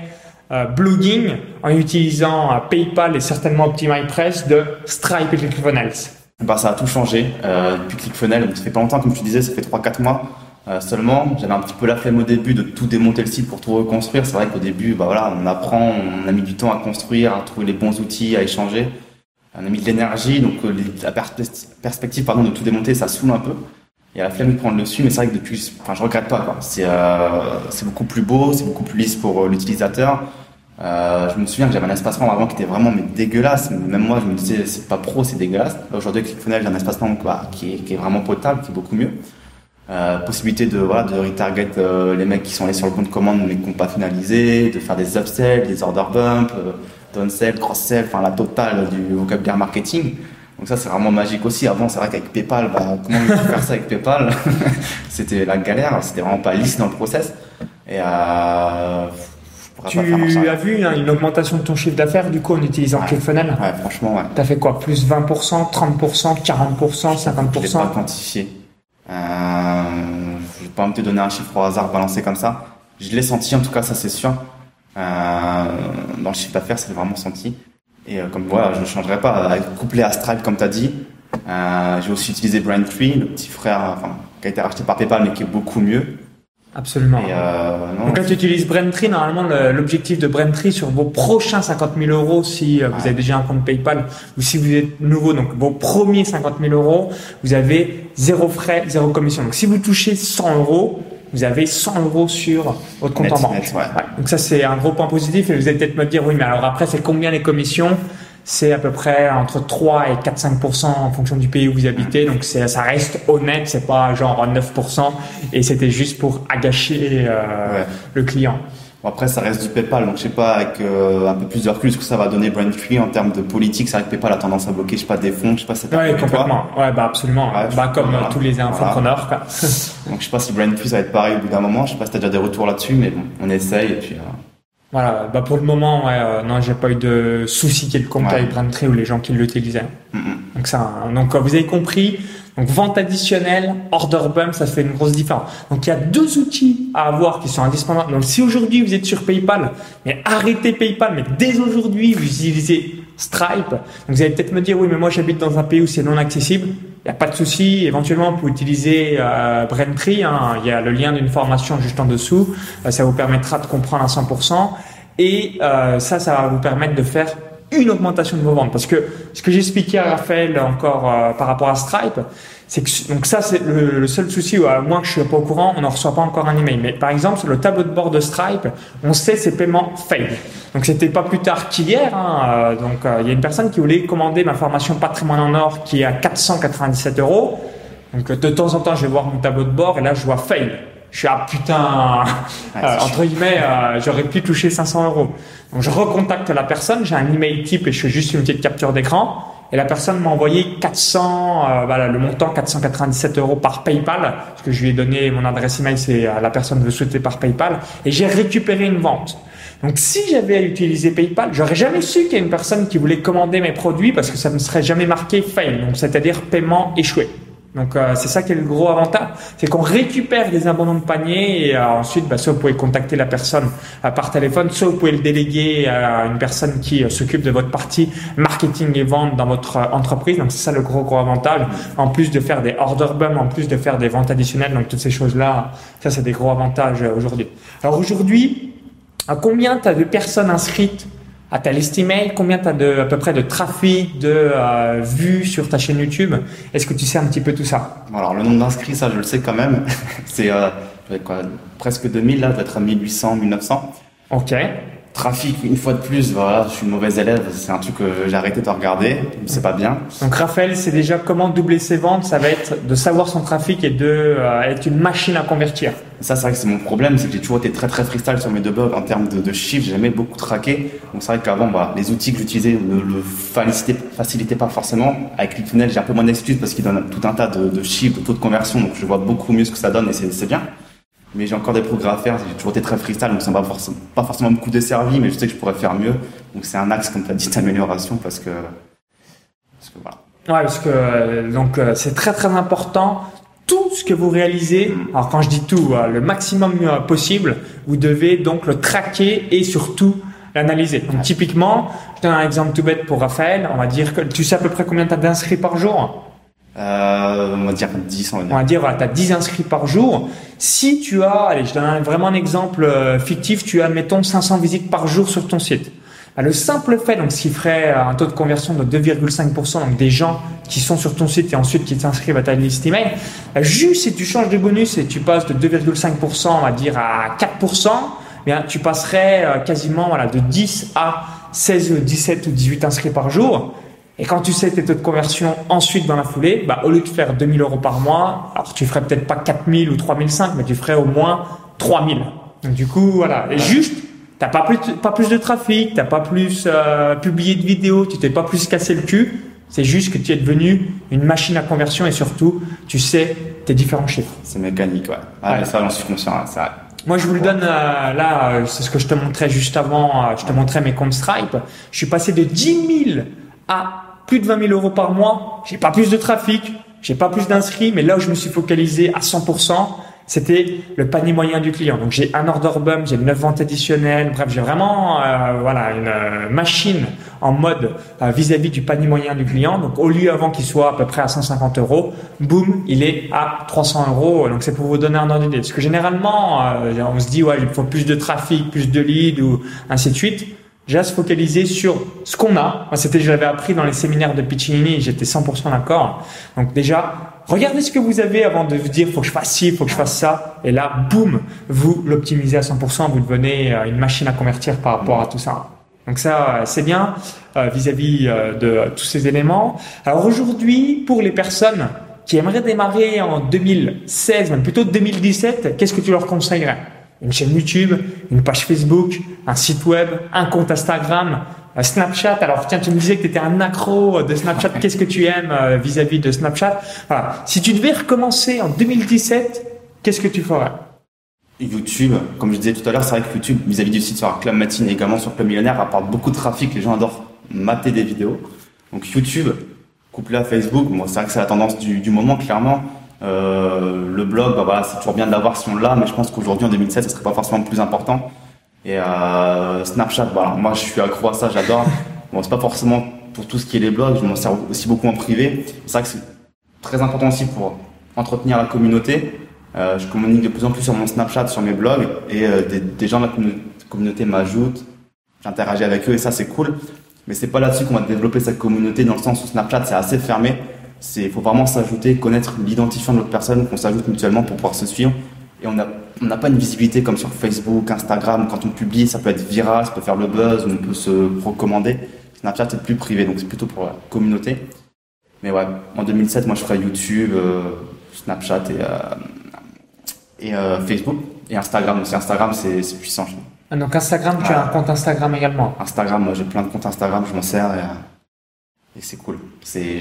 euh, blogging en utilisant euh, PayPal et certainement OptimizePress de Stripe et ClickFunnels Bah, ça a tout changé euh, depuis ClickFunnels. Ça fait pas longtemps, comme tu disais, ça fait 3-4 mois euh, seulement. J'avais un petit peu la flemme au début de tout démonter le site pour tout reconstruire. C'est vrai qu'au début, bah voilà, on apprend, on a mis du temps à construire, à trouver les bons outils, à échanger. On a mis de l'énergie, donc euh, la perspe- perspective pardon, de tout démonter, ça saoule un peu. Il y a la flemme de prendre le dessus, mais c'est vrai que depuis, enfin, je regrette pas. euh, c'est beaucoup plus beau, c'est beaucoup plus lisse pour euh, l'utilisateur. Euh, je me souviens que j'avais un espace membre avant qui était vraiment mais dégueulasse. Même moi, je me disais, c'est pas pro, c'est dégueulasse. Aujourd'hui, avec ClickFunnels, j'ai un espace membre quoi, qui, est, qui est vraiment potable, qui est beaucoup mieux. Euh, possibilité de, voilà, de retarget euh, les mecs qui sont allés sur le compte commande mais qui n'ont pas finalisé, de faire des upsells, des order bump, euh, downsell, cross-sell, enfin la totale du vocabulaire marketing. Donc ça c'est vraiment magique aussi. Avant c'est vrai qu'avec PayPal, bah, comment on peut faire ça avec PayPal (laughs) C'était la galère, c'était vraiment pas lisse dans le process. Et euh, Tu as vu hein, une augmentation de ton chiffre d'affaires du coup en utilisant Ouais. Ouais, franchement, ouais. T'as fait quoi Plus 20%, 30%, 40%, Je l'ai pas 50% quantifié. Euh, je vais pas me te donner un chiffre au hasard balancé comme ça. Je l'ai senti, en tout cas, ça c'est sûr. Euh, dans le chiffre d'affaires, c'est vraiment senti. Et euh, comme voilà, je ne changerai pas. Avec- Couplé à Stripe, comme tu as dit. Euh, J'ai aussi utilisé Braintree, le petit frère, enfin, qui a été racheté par PayPal, mais qui est beaucoup mieux. Absolument. Et euh, non, Donc là, tu utilises Braintree. Normalement, le- l'objectif de Braintree sur vos prochains 50 000 euros, si euh, vous avez déjà un compte PayPal ou si vous êtes nouveau, donc vos premiers 50 000 euros, vous avez zéro frais, zéro commission. Donc si vous touchez 100 euros, vous avez 100 euros sur votre compte Net, en banque. net, ouais. Donc ça, c'est un gros point positif. Et vous allez peut-être me dire, oui, mais alors après, c'est combien les commissions? C'est à peu près entre 3 et 4-5% en fonction du pays où vous habitez. Donc ça reste honnête, c'est pas genre 9%. Et c'était juste pour agacher euh, le client. Bon, après, ça reste du PayPal, donc je sais pas, avec euh, un peu plus de recul, ce que ça va donner Braintree en termes de politique. C'est vrai que PayPal a tendance à bloquer, je sais pas, des fonds, je sais pas c'est Ouais, complètement. Ouais, bah absolument. bah comme euh, tous les infopreneurs, quoi. (laughs) donc je sais pas si Braintree ça va être pareil au bout d'un moment. Je sais pas si t'as déjà des retours là-dessus, mais bon, on essaye et puis. Euh... Voilà, bah pour le moment, ouais, euh, non, j'ai pas eu de soucis quelconque ouais. avec Braintree ou les gens qui l'utilisaient. Mm -hmm. Donc ça, donc vous avez compris. Donc vente additionnelle, order bump, ça fait une grosse différence. Donc il y a deux outils à avoir qui sont indispensables. Donc si aujourd'hui vous êtes sur PayPal, mais arrêtez PayPal, mais dès aujourd'hui vous utilisez Stripe. Donc vous allez peut-être me dire oui mais moi j'habite dans un pays où c'est non accessible. Il n'y a pas de souci. Éventuellement vous pouvez utiliser euh, Braintree. Hein. Il y a le lien d'une formation juste en dessous. Euh, ça vous permettra de comprendre à 100%. Et euh, ça, ça va vous permettre de faire une augmentation de vos ventes. Parce que ce que j'expliquais à Raphaël encore euh, par rapport à Stripe, que donc ça c'est le, le, seul souci, ou à moins que je suis pas au courant, on ne reçoit pas encore un email. Mais par exemple sur le tableau de bord de Stripe, on sait ces paiements fail. Donc c'était pas plus tard qu'hier. Hein, euh, donc euh, il y a une personne qui voulait commander ma formation patrimoine en or qui est à 497 euros. Donc de temps en temps je vais voir mon tableau de bord et là je vois fail. Je suis ah putain euh, entre guillemets j'aurais pu toucher 500 euros. Donc je recontacte la personne, j'ai un email type et je fais juste une petite capture d'écran. Et la personne m'a envoyé 400, euh, voilà, le montant 497 euros par PayPal, parce que je lui ai donné mon adresse email, c'est la personne veut souhaiter par PayPal, et j'ai récupéré une vente. Donc si j'avais utilisé PayPal, j'aurais jamais su qu'il y a une personne qui voulait commander mes produits parce que ça ne serait jamais marqué fail, donc c'est-à-dire paiement échoué. Donc euh, c'est ça qui est le gros avantage, c'est qu'on récupère les abandons de panier et euh, ensuite, bah, soit vous pouvez contacter la personne euh, par téléphone, soit vous pouvez le déléguer à une personne qui euh, s'occupe de votre partie marketing et vente dans votre euh, entreprise. Donc c'est ça le gros gros avantage. En plus de faire des order bumps, en plus de faire des ventes additionnelles, donc toutes ces choses là, ça c'est des gros avantages aujourd'hui. Alors aujourd'hui, à combien tu as de personnes inscrites à ta liste email, combien tu as de, à peu près de trafic, de euh, vues sur ta chaîne YouTube? Est-ce que tu sais un petit peu tout ça? Alors le nombre d'inscrits, ça je le sais quand même. (laughs) C'est euh, quoi, presque 2000 là, peut-être 1800, 1900. Ok. Trafic, une fois de plus, voilà, je suis une mauvaise élève, c'est un truc que j'ai arrêté de regarder, c'est pas bien. Donc Raphaël, c'est déjà comment doubler ses ventes, ça va être de savoir son trafic et de euh, être une machine à convertir. Ça, c'est vrai que c'est mon problème, c'est que j'ai toujours été très très freestyle sur mes deux blogs en termes de, de chiffres, j'ai jamais beaucoup traqué. Donc c'est vrai qu'avant, bah, les outils que j'utilisais ne le facilitaient, facilitaient pas forcément. Avec ClickFunnels, j'ai un peu moins d'excuses parce qu'il donne tout un tas de, de chiffres, de taux de conversion, donc je vois beaucoup mieux ce que ça donne et c'est bien mais j'ai encore des progrès à faire. J'ai toujours été très freestyle, donc ça m'a forcément, pas forcément beaucoup desservi, mais je sais que je pourrais faire mieux. Donc c'est un axe, comme tu as dit, d'amélioration parce que, parce que voilà. Ouais, parce que donc euh, c'est très très important. Tout ce que vous réalisez, mm. alors quand je dis tout, euh, le maximum euh, possible, vous devez donc le traquer et surtout l'analyser. Donc typiquement, je donne un exemple tout bête pour Raphaël. On va dire que tu sais à peu près combien tu as d'inscrits par jour? Euh, on va dire 10, on va dire. Dire, voilà, tu as 10 inscrits par jour. Si tu as, allez, je donne vraiment un exemple euh, fictif, tu as, mettons, 500 visites par jour sur ton site. Bah, le simple fait, donc, ce qui ferait un taux de conversion de 2,5%, donc des gens qui sont sur ton site et ensuite qui t'inscrivent à ta liste email, bah, juste si tu changes de bonus et tu passes de 2,5%, on va dire, à 4%, eh bien, tu passerais euh, quasiment, voilà, de 10 à 16, 17 ou 18 inscrits par jour. Et quand tu sais tes taux de conversion ensuite dans la foulée, bah, au lieu de faire 2000 euros par mois, alors tu ferais peut-être pas 4000 ou 3005, mais tu ferais au moins 3000. Donc du coup, voilà. Et juste, t'as pas plus, pas plus de trafic, t'as pas plus euh, publié de vidéos, tu t'es pas plus cassé le cul. C'est juste que tu es devenu une machine à conversion et surtout, tu sais tes différents chiffres. C'est mécanique, ouais. Ah, ouais. ça, j'en suis conscient. Hein, ça... Moi, je vous le donne euh, là, euh, c'est ce que je te montrais juste avant. Je te montrais mes comptes Stripe. Je suis passé de 10 000 à plus de 20 000 euros par mois, j'ai pas plus de trafic, j'ai pas plus d'inscrits, mais là où je me suis focalisé à 100%, c'était le panier moyen du client. Donc j'ai un order bump, j'ai 9 ventes additionnelles, bref, j'ai vraiment euh, voilà une euh, machine en mode euh, vis-à-vis du panier moyen du client. Donc au lieu avant qu'il soit à peu près à 150 euros, boum, il est à 300 euros. Donc c'est pour vous donner un ordre d'idée. Parce que généralement, on se dit ouais, il faut plus de trafic, plus de leads ou ainsi de suite déjà se focaliser sur ce qu'on a. Moi, c'était, je l'avais appris dans les séminaires de Piccinini, j'étais 100% d'accord. Donc déjà, regardez ce que vous avez avant de vous dire, faut que je fasse ci, faut que je fasse ça. Et là, boum, vous l'optimisez à 100%, vous devenez euh, une machine à convertir par rapport à tout ça. Donc ça, c'est bien euh, vis-à-vis euh, de tous ces éléments. Alors aujourd'hui, pour les personnes qui aimeraient démarrer en 2016, même plutôt 2017, qu'est-ce que tu leur conseillerais? Une chaîne YouTube, une page Facebook, un site web, un compte Instagram, un Snapchat. Alors tiens, tu me disais que tu étais un accro de Snapchat. (laughs) Qu'est-ce que tu aimes euh, vis-à-vis de Snapchat? Voilà. Si tu devais recommencer en 2017, qu'est-ce que tu ferais? YouTube, comme je disais tout à l'heure, c'est vrai que YouTube, vis-à-vis du site sur Club Matine et également sur Club Millionnaire, apporte beaucoup de trafic. Les gens adorent mater des vidéos. Donc YouTube, couplé à Facebook, moi c'est vrai que c'est la tendance du, moment, clairement. Euh, le blog, bah voilà, c'est toujours bien de l'avoir si on l'a, mais je pense qu'aujourd'hui, en 2007, ce serait pas forcément plus important. Et euh, Snapchat, voilà, moi je suis accro à ça, j'adore. (laughs) Bon, c'est pas forcément pour tout ce qui est les blogs, je m'en sers aussi beaucoup en privé. C'est vrai que c'est très important aussi pour entretenir la communauté. Euh, je communique de plus en plus sur mon Snapchat, sur mes blogs, et euh, des, gens de la communauté m'ajoutent, j'interagis avec eux, et ça c'est cool. Mais c'est pas là-dessus qu'on va développer cette communauté, dans le sens où Snapchat c'est assez fermé. Il faut vraiment s'ajouter, connaître l'identifiant de l'autre personne, qu'on s'ajoute mutuellement pour pouvoir se suivre. Et on n'a pas une visibilité comme sur Facebook, Instagram. Quand on publie, ça peut être viral, ça peut faire le buzz, on peut se recommander. Snapchat c'est plus privé, donc c'est plutôt pour la communauté. Mais ouais, en 2007, moi je ferais YouTube, euh, Snapchat et et euh, Facebook et Instagram aussi. Instagram, c'est puissant. Ah, donc Instagram, tu as un compte Instagram également? Instagram, moi j'ai plein de comptes Instagram, je m'en sers et, euh, et c'est cool.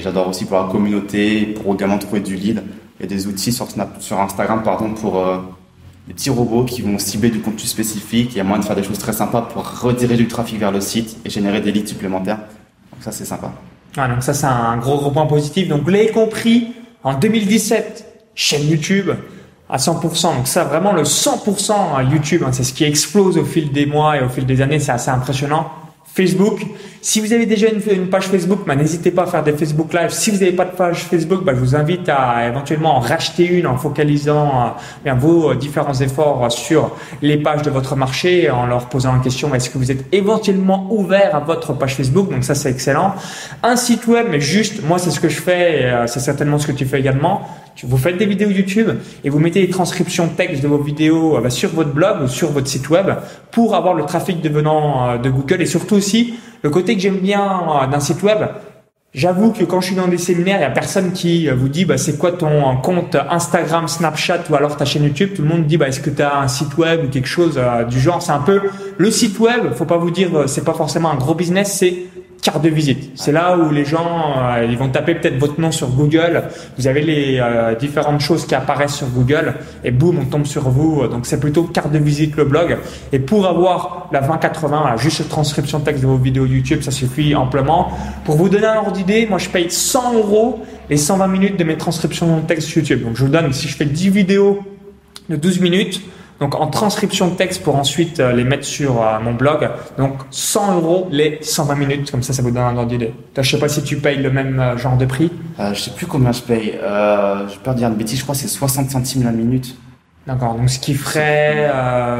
J'adore aussi pour la communauté, pour également trouver du lead. Il y a des outils sur, Snap, sur Instagram pardon, pour euh, des petits robots qui vont cibler du contenu spécifique. Il y a moyen de faire des choses très sympas pour rediriger du trafic vers le site et générer des leads supplémentaires. Donc ça, c'est sympa. Ah, donc ça, c'est un gros, gros point positif. Donc vous l'avez compris, en 2017, chaîne YouTube, à 100%. Donc ça, vraiment le 100% à YouTube, hein, c'est ce qui explose au fil des mois et au fil des années, c'est assez impressionnant. Facebook, si vous avez déjà une, page Facebook, bah, n'hésitez pas à faire des Facebook Live. Si vous n'avez pas de page Facebook, bah, je vous invite à éventuellement en racheter une en focalisant euh, vos euh, différents efforts sur les pages de votre marché, en leur posant la question est-ce que vous êtes éventuellement ouvert à votre page Facebook? Donc ça, c'est excellent. Un site web, mais juste, moi, c'est ce que je fais, et euh, c'est certainement ce que tu fais également vous faites des vidéos YouTube et vous mettez les transcriptions texte de vos vidéos euh, bah, sur votre blog ou sur votre site web pour avoir le trafic devenant euh, de Google et surtout aussi le côté que j'aime bien euh, d'un site web. J'avoue que quand je suis dans des séminaires, il y a personne qui vous dit bah, c'est quoi ton compte Instagram, Snapchat ou alors ta chaîne YouTube. Tout le monde dit bah, est-ce que tu as un site web ou quelque chose du genre. C'est un peu le site web. Faut pas vous dire c'est pas forcément un gros business, c'est carte de visite. C'est là où les gens euh, ils vont taper peut-être votre nom sur Google. Vous avez les euh, différentes choses qui apparaissent sur Google et boum, on tombe sur vous. Donc c'est plutôt carte de visite le blog. Et pour avoir la 2080, juste transcription texte de vos vidéos YouTube, ça suffit amplement. Pour vous donner un ordre d'idée, moi je paye 100 euros les 120 minutes de mes transcriptions de texte YouTube. Donc je vous donne, si je fais 10 vidéos de 12 minutes, donc en transcription de texte pour ensuite euh, les mettre sur euh, mon blog. Donc 100 euros les 120 minutes, comme ça, ça vous donne un ordre d'idée. Je sais pas si tu payes le même euh, genre de prix. Euh, je sais plus combien je paye. Euh, je peux dire une bêtise, je crois que c'est 60 centimes la minute. D'accord, donc ce qui ferait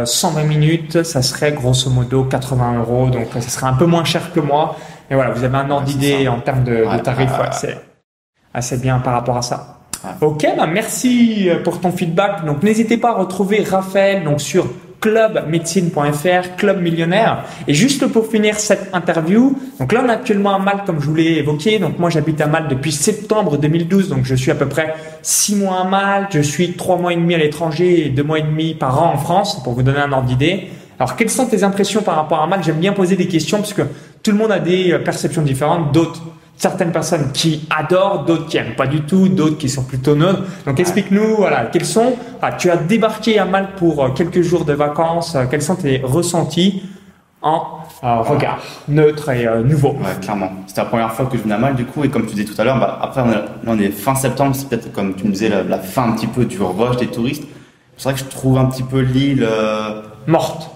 120 minutes, ça serait grosso modo 80 euros, donc ça serait un peu moins cher que moi. Mais voilà, vous avez un ordre d'idée en termes de, de tarifs, c'est assez bien par rapport à ça. Ok, bah merci euh, pour ton feedback. Donc n'hésitez pas à retrouver Raphaël donc sur clubmédecine.fr, Club Millionnaire. Et juste pour finir cette interview, donc là on est actuellement à Malte comme je vous l'ai évoqué. Donc moi j'habite à Malte depuis septembre 2012, donc je suis à peu près six mois à Malte, je suis trois mois et demi à l'étranger et deux mois et demi par an en France, pour vous donner un ordre d'idée. Alors quelles sont tes impressions par rapport à Malte J'aime bien poser des questions parce que tout le monde a des euh, perceptions différentes, d'autres certaines personnes qui adorent, d'autres qui aiment pas du tout, d'autres qui sont plutôt neutres. Donc explique-nous, voilà, quels sont, ah, tu as débarqué à Malte pour euh, quelques jours de vacances, euh, quels sont tes ressentis en euh, regard neutre et nouveau? Ouais, clairement. C'était la première fois que je venais à Malte du coup, et comme tu disais tout à l'heure, bah, après on est, on est, fin septembre, c'est peut-être comme tu me disais la, fin un petit peu du rush des touristes. C'est vrai que je trouve un petit peu l'île morte.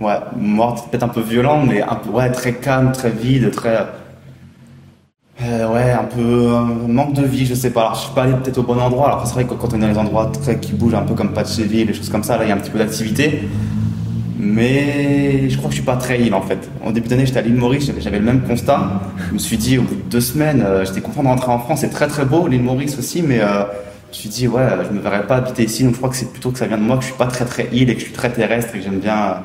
Ouais, morte, peut-être un peu violente, mais un peu ouais, très calme, très vide, très euh, ouais, un peu manque de vie, je sais pas. Alors, je suis pas allé peut-être au bon endroit. Alors, c'est vrai que quand on est dans les endroits très qui bougent, un peu comme Patcheville, des choses comme ça, là, il y a un petit peu d'activité. Mais je crois que je suis pas très île en fait. En début d'année, j'étais à l'île Maurice, j'avais le même constat. Je me suis dit, au bout de deux semaines, euh, j'étais content de rentrer en France. C'est très très beau, l'île Maurice aussi, mais euh, je me suis dit, ouais, je me verrais pas habiter ici. Donc, je crois que c'est plutôt que ça vient de moi, que je suis pas très très île et que je suis très terrestre et que j'aime bien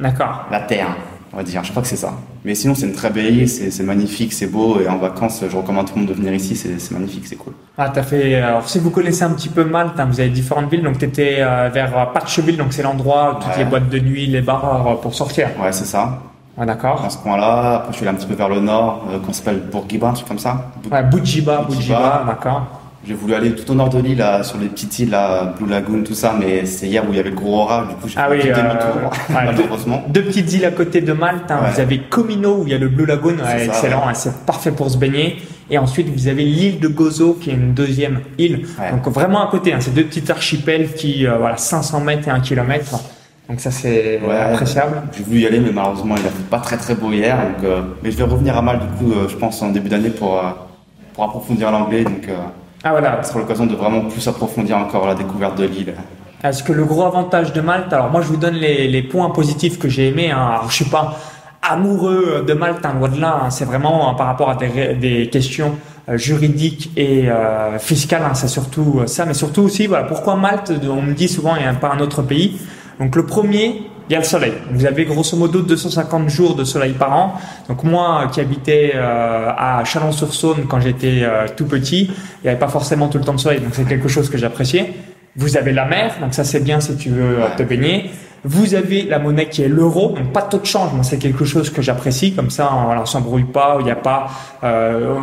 D'accord. la terre. On va dire. Je crois que c'est ça. Mais sinon, c'est une très belle île, c'est magnifique, c'est beau. Et en vacances, je recommande à tout le monde de venir ici. C'est magnifique, c'est cool. Ah, t'as fait. Alors, si vous connaissez un petit peu Malte, hein, vous avez différentes villes. Donc, t'étais euh, vers Patcheville, donc c'est l'endroit où toutes les boîtes de nuit, les bars euh, pour sortir. Ouais, c'est ça. Ah, d'accord. Dans ce coin-là. Après, je suis allé un petit peu vers le nord, euh, qu'on s'appelle Bourguiba, un truc comme ça. Ouais, Boudjiba, Boudjiba, d'accord. J'ai voulu aller tout au nord de l'île, sur les petites îles, Blue Lagoon, tout ça, mais c'est hier où il y avait le gros orage, du coup j'ai ah fait oui, demi-tour, (laughs) malheureusement. Deux, petites îles à côté de Malte, hein. vous avez Comino où il y a le Blue Lagoon, excellent, hein, c'est parfait pour se baigner. Et ensuite vous avez l'île de Gozo qui est une deuxième île, donc vraiment à côté, hein, c'est deux petites archipels qui, euh, voilà, 500 mètres et 1 km. Donc ça c'est appréciable. J'ai voulu y aller mais malheureusement il a fait pas très très beau hier. Donc, euh, mais je vais revenir à Malte du coup euh, je pense en début d'année pour, pour approfondir l'anglais. Donc ah voilà. Ce sera l'occasion de vraiment plus approfondir encore la découverte de l'île. Est-ce que le gros avantage de Malte, alors moi je vous donne les, points positifs que j'ai aimés. Hein. Alors je suis pas amoureux de Malte, hein, loin de là. Hein. C'est vraiment hein, par rapport à des, questions euh, juridiques et euh, fiscales. Hein, c'est surtout euh, ça, mais surtout aussi voilà pourquoi Malte. On me dit souvent a pas un autre pays. Donc le premier, il y a le soleil. Vous avez grosso modo 250 jours de soleil par an. Donc moi qui habitais euh, à Chalon-sur-Saône quand j'étais euh, tout petit, il n'y avait pas forcément tout le temps de soleil. Donc c'est quelque chose que j'appréciais. Vous avez la mer, donc ça c'est bien si tu veux euh, te baigner. Vous avez la monnaie qui est l'euro, donc pas de taux de change. Moi c'est quelque chose que j'apprécie. Comme ça, on, on s'embrouille pas. Il n'y a pas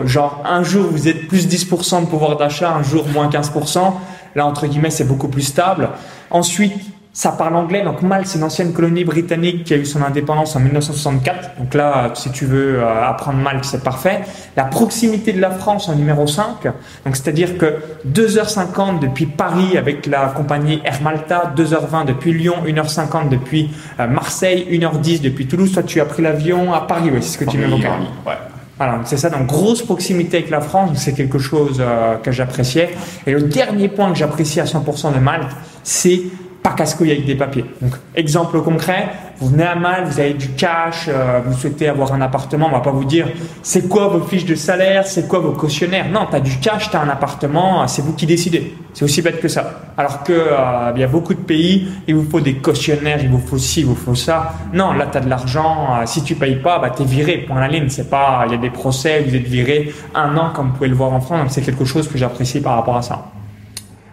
genre un jour vous êtes plus 10% de pouvoir d'achat, un jour moins 15%. Là entre guillemets c'est beaucoup plus stable. Ensuite ça parle anglais. Donc Malte, c'est une ancienne colonie britannique qui a eu son indépendance en 1964. Donc là, si tu veux euh, apprendre Malte, c'est parfait. La proximité de la France en numéro 5. Donc c'est-à-dire que 2h50 depuis Paris avec la compagnie Air Malta, 2h20 depuis Lyon, 1h50 depuis euh, Marseille, 1h10 depuis Toulouse. Toi, tu as pris l'avion à Paris, oui, c'est ce que tu m'évoquais. Ouais. Voilà, c'est ça, donc grosse proximité avec la France, c'est quelque chose euh, que j'appréciais. Et le dernier point que j'apprécie à 100% de Malte, c'est pas casse-couille avec des papiers. Donc, exemple concret, vous venez à Mal, vous avez du cash, euh, vous souhaitez avoir un appartement, on va pas vous dire c'est quoi vos fiches de salaire, c'est quoi vos cautionnaires. Non, tu as du cash, tu as un appartement, c'est vous qui décidez. C'est aussi bête que ça. Alors que euh, il y a beaucoup de pays, il vous faut des cautionnaires, il vous faut ci, il vous faut ça. Non, là tu as de l'argent, euh, si tu payes pas, bah es viré point la ligne, c'est pas il y a des procès, vous êtes viré un an comme vous pouvez le voir en France, donc c'est quelque chose que j'apprécie par rapport à ça.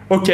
OK.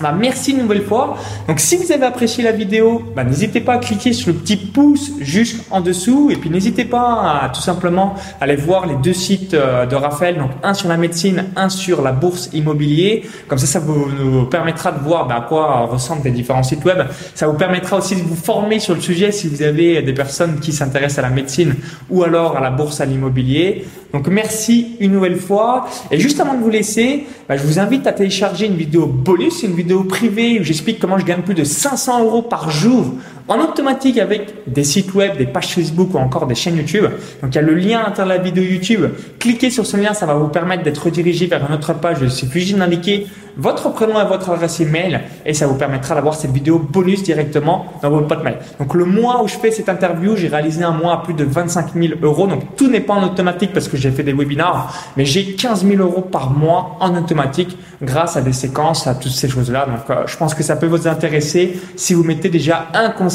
Bah, merci une nouvelle fois. Donc si vous avez apprécié la vidéo, bah, n'hésitez pas à cliquer sur le petit pouce juste en dessous et puis n'hésitez pas à tout simplement aller voir les deux sites euh, de Raphaël, donc un sur la médecine, un sur la bourse immobilier. Comme ça, ça vous, permettra de voir bah, à quoi ressemblent les différents sites web. Ça vous permettra aussi de vous former sur le sujet si vous avez des personnes qui s'intéressent à la médecine ou alors à la bourse à l'immobilier. Donc merci une nouvelle fois. Et juste avant de vous laisser, je vous invite à télécharger une vidéo bonus, privée où j'explique comment je gagne plus de 500 euros par jour en automatique avec des sites web, des pages Facebook ou encore des chaînes YouTube. Donc il y a le lien à l'intérieur de la vidéo YouTube. Cliquez sur ce lien, ça va vous permettre d'être redirigé vers une autre page. Il suffit d'indiquer votre prénom et votre adresse email et ça vous permettra d'avoir cette vidéo bonus directement dans votre boîte mail. Donc le mois où je fais cette interview, j'ai réalisé un mois à plus de 25 000 euros. Donc tout n'est pas en automatique parce que j'ai fait des webinars, mais j'ai 15 000 euros par mois en automatique grâce à des séquences, à toutes ces choses-là. Donc euh, je pense que ça peut vous intéresser si vous mettez déjà un conseil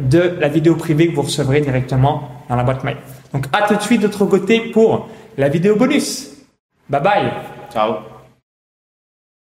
de la vidéo privée que vous recevrez directement dans la boîte mail. Donc à tout de suite de côté pour la vidéo bonus. Bye bye. Ciao.